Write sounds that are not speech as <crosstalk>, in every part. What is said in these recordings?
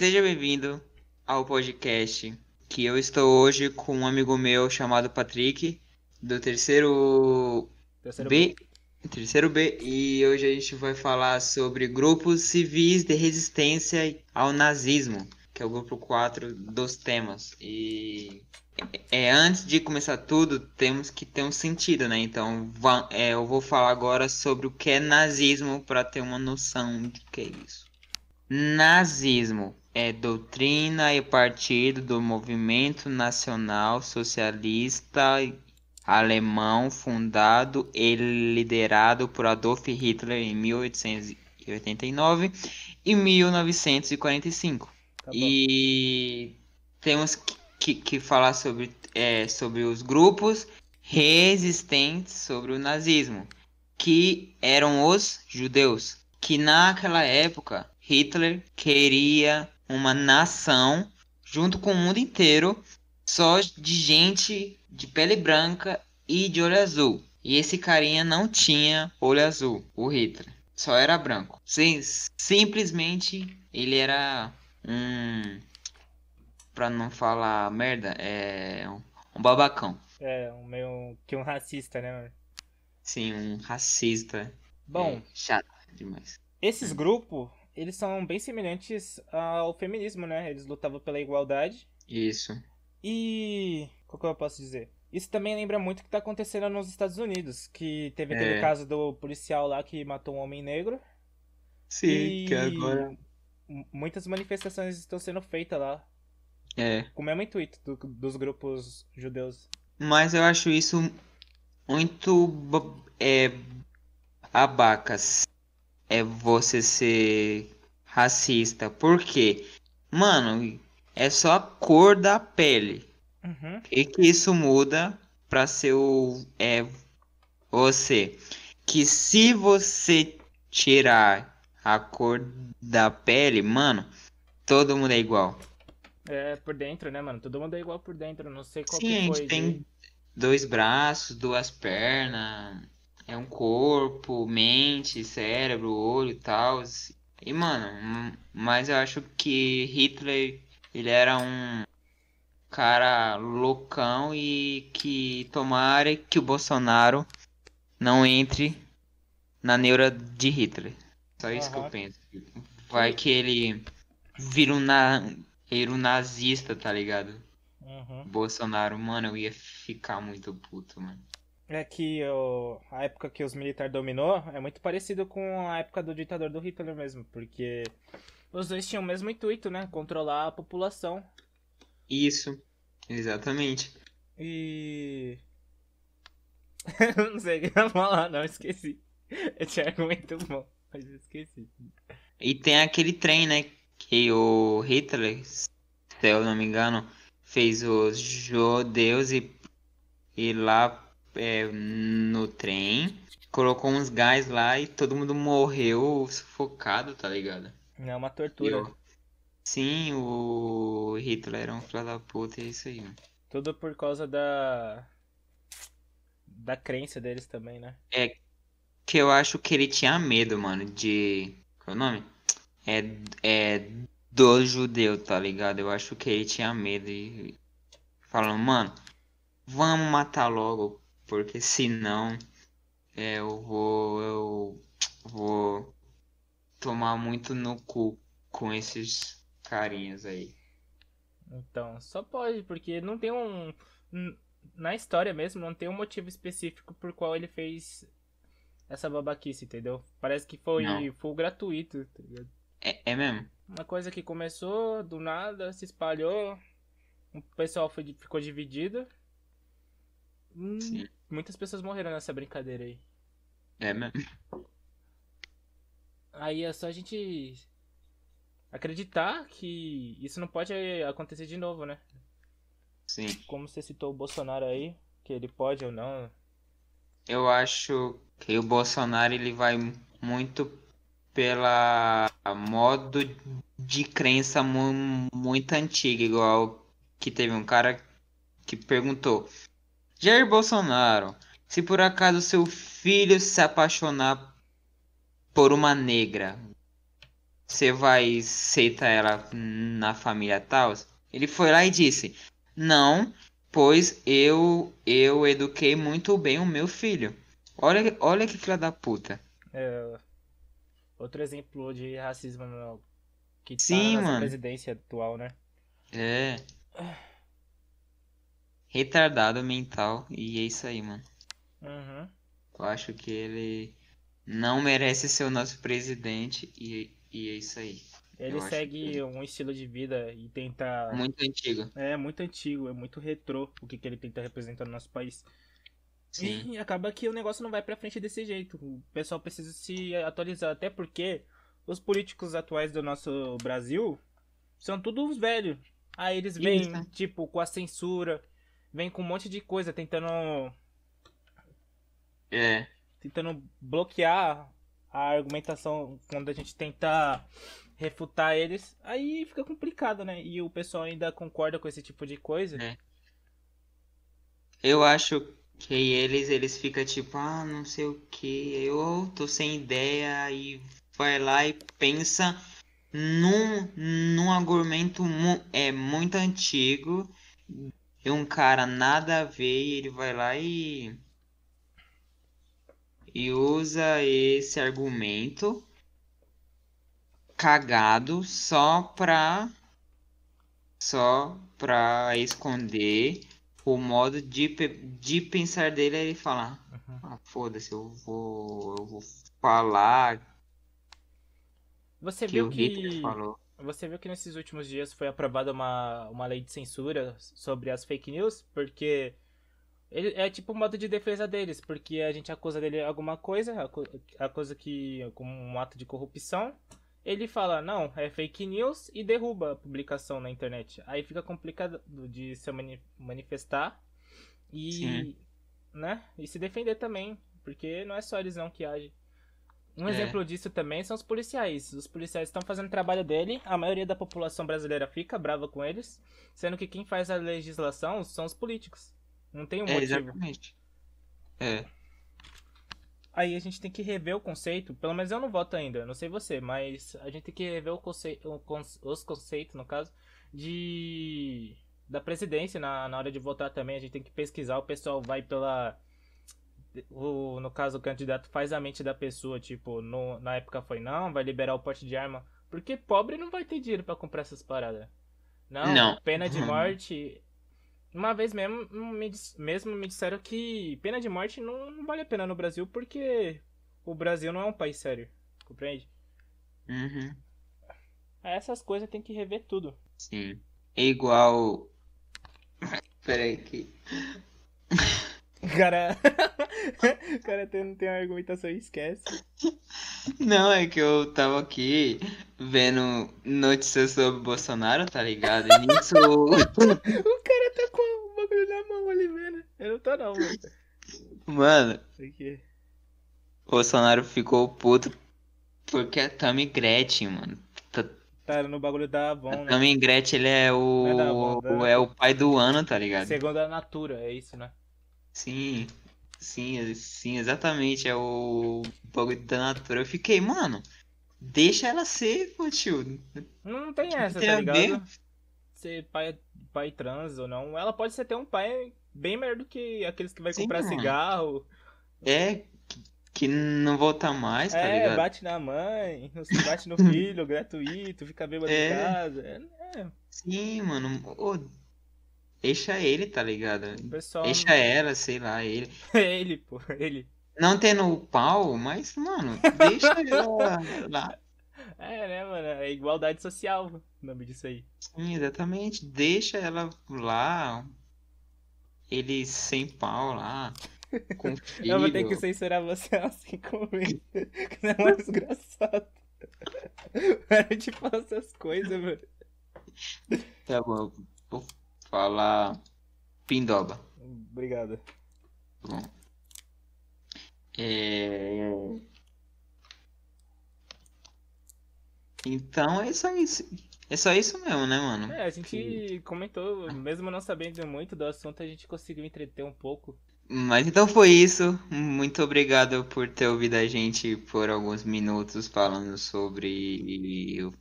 Seja bem-vindo ao podcast que eu estou hoje com um amigo meu chamado Patrick, do terceiro, Terceiro B, terceiro B, e hoje a gente vai falar sobre grupos civis de resistência ao nazismo, que é o grupo 4 dos temas. E é, antes de começar tudo, temos que ter um sentido, né? Então, é, eu vou falar agora sobre o que é nazismo para ter uma noção de que é isso. Nazismo é doutrina e partido do movimento nacional socialista alemão fundado e liderado por Adolf Hitler em 1889 e 1945. Tá. E temos que, que- que falar sobre, é, sobre os grupos resistentes sobre o nazismo, que eram os judeus, que naquela época Hitler queria uma nação junto com o mundo inteiro só de gente de pele branca e de olho azul. E esse carinha não tinha olho azul, o Hitler. Só era branco. Sim, simplesmente ele era um. Pra não falar merda, é. Um babacão. É, um meio que um racista, né, mano? Sim, um racista. Bom, é, chato demais. esses grupos, eles são bem semelhantes ao feminismo, né? Eles lutavam pela igualdade. Isso. E. O que eu posso dizer? Isso também lembra muito o que tá acontecendo nos Estados Unidos, que teve aquele É. caso do policial lá que matou um homem negro. Sim, e que agora. muitas manifestações estão sendo feitas lá, É. com o mesmo intuito do- dos grupos judeus. Mas eu acho isso muito é, abacas. É você ser racista. Por quê? Mano, é só a cor da pele. Uhum. O que isso muda pra ser o é você? Que se você tirar a cor da pele, mano, todo mundo é igual. É, por dentro, né, mano? Todo mundo é igual por dentro, não sei qual Sim, que foi. de- tem dois braços, duas pernas, é um corpo, mente, cérebro, olho e tal. E, mano, mas eu acho que Hitler, ele era um cara loucão e que tomara que o Bolsonaro não entre na neura de Hitler. Só isso que eu penso. Vai que ele vira um, na... vira um nazista, tá ligado? Uhum. Bolsonaro, mano, eu ia ficar muito puto, mano. É que o- a época que os militares dominou é muito parecido com a época do ditador do Hitler mesmo, porque os dois tinham o mesmo intuito, né? Controlar a população. Isso, exatamente. E. <laughs> não sei o que eu ia falar, não, esqueci. Eu tinha argumento bom, mas eu esqueci. E tem aquele trem, né? Que o Hitler, se eu não me engano, fez os judeus e, e lá é, no trem, colocou uns gás lá e todo mundo morreu sufocado, tá ligado? É uma tortura. eu- Sim, o Hitler era um filho da puta, é isso aí, mano. Tudo por causa da. Da crença deles também, né? Que eu acho que ele tinha medo, mano, de. Qual é o nome? É, é do judeu, tá ligado? Eu acho que ele tinha medo e. Falando, mano, vamos matar logo, porque senão é, eu vou. Eu vou tomar muito no cu com esses carinhas aí. Então, só pode, porque não tem um. Na história mesmo, não tem um motivo específico por qual ele fez essa babaquice, entendeu? Parece que foi, Não. foi gratuito, tá ligado? É, é mesmo? Uma coisa que começou do nada, se espalhou, o pessoal foi, ficou dividido. Hum, Sim. Muitas pessoas morreram nessa brincadeira aí. É mesmo? Aí é só a gente acreditar que isso não pode acontecer de novo, né? Sim. Como você citou o Bolsonaro aí, que ele pode ou não. Eu acho que o Bolsonaro ele vai muito pela modo de crença mu- muito antiga, igual que teve um cara que perguntou: Jair Bolsonaro, se por acaso seu filho se apaixonar por uma negra, você vai aceitar ela na família tal? Ele foi lá e disse: Não, pois eu eu eduquei muito bem o meu filho. Olha, olha que filha da puta. É, outro exemplo de racismo no- que tá Sim, na mano. presidência atual, né? É. Retardado mental. E é isso aí, mano. Uhum. Eu acho que ele não merece ser o nosso presidente. E, e é isso aí. Ele Eu segue que- um estilo de vida e tenta. Muito antigo. É muito antigo, é muito retrô o que, que ele tenta representar no nosso país. Sim. E <laughs> acaba que o negócio não vai pra frente desse jeito. O pessoal precisa se atualizar, até porque os políticos atuais do nosso Brasil são todos velhos. Aí eles vêm, Isso. tipo, com a censura, vêm com um monte de coisa tentando É. tentando bloquear a argumentação quando a gente tenta refutar eles, aí fica complicado, né? E o pessoal ainda concorda com esse tipo de coisa. É. Eu acho que eles, eles ficam tipo, ah, não sei o que, eu tô sem ideia e vai lá e pensa num, num argumento mu é, muito antigo e um cara nada a ver e ele vai lá e, e usa esse argumento cagado só pra só pra esconder o modo de, de pensar dele é ele falar, Uhum. ah, foda-se, eu vou, eu vou falar Você que viu o Hitler que falou. Você viu que nesses últimos dias foi aprovada uma, uma lei de censura sobre as fake news, porque ele, é tipo um modo de defesa deles, porque a gente acusa dele alguma coisa, acu- acusa que como um ato de corrupção, ele fala, não, é fake news e derruba a publicação na internet. Aí fica complicado de se mani- manifestar e, Sim. né, e se defender também, porque não é só eles não que agem. Um É. exemplo disso também são os policiais. Os policiais estão fazendo o trabalho dele, a maioria da população brasileira fica brava com eles, sendo que quem faz a legislação são os políticos. Não tem um É, motivo. exatamente. É, Aí a gente tem que rever o conceito, pelo menos eu não voto ainda, não sei você, mas a gente tem que rever o conceito, os conceitos, no caso, de da presidência na, na hora de votar também, a gente tem que pesquisar, o pessoal vai pela o, no caso o candidato faz a mente da pessoa, tipo, no, na época foi não, vai liberar o porte de arma, porque pobre não vai ter dinheiro pra comprar essas paradas. Não, Não. pena de <laughs> morte. Uma vez mesmo me, mesmo me disseram que pena de morte não, não vale a pena no Brasil porque o Brasil não é um país sério. Compreende? uhum, Essas coisas tem que rever tudo. sim. É igual. <laughs> Peraí que. Cara. <laughs> <laughs> o cara tem, não tem uma argumentação e esquece. Não, é que eu tava aqui vendo notícias sobre Bolsonaro, tá ligado? E nisso. <laughs> O cara tá com o bagulho na mão ali vendo. Eu não tô não, mano. Mano, Aqui. o Bolsonaro ficou puto porque a Tammy Gretchen, mano. Tá- Tá no bagulho da Avon, A né? Tammy Gretchen, ele é Não é da o. Avon, da- É o pai do ano, tá ligado? Segundo a Natura, é isso, né? Sim, sim, sim, exatamente. É o bagulho da natura. Eu fiquei, mano, deixa ela ser, pô, tio. Não tem essa, tem tá a ver? ligado? Ser pai, pai trans ou não. Ela pode ser até um pai bem melhor do que aqueles que vai Sim, comprar mano. cigarro. É que, não volta mais, tá é, ligado? bate na mãe, bate no filho, <laughs> gratuito, fica bêbado É. em casa. É, é, Sim, mano. ô, deixa ele, tá ligado? pessoal. Deixa ela, sei lá, ele. <laughs> ele, pô, ele. Não tendo o pau, mas, mano, deixa <laughs> ela lá. É, né, mano? É igualdade social o nome disso aí. Sim, exatamente. Deixa ela lá. Ele sem pau lá. Com filho. <laughs> Eu vou ter que censurar você assim comigo. Que não é mais engraçado. Para de falar essas coisas, mano. Tá bom, vou falar pindoba. Obrigado. Tá bom. É... Então é só isso. É só isso mesmo, né, mano? É, a gente comentou, mesmo não sabendo muito do assunto, a gente conseguiu entreter um pouco. Mas então foi isso. Muito obrigado por ter ouvido a gente por alguns minutos falando sobre o,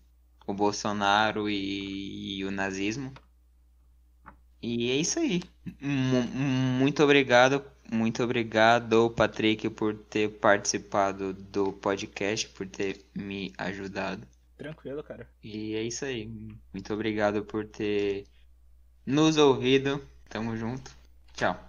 o Bolsonaro e, e, o nazismo. E é isso aí. M muito obrigado. Muito obrigado, Patrick, por ter participado do podcast, por ter me ajudado. Tranquilo, cara. E é isso aí. Muito obrigado por ter nos ouvido. Tamo junto. Tchau.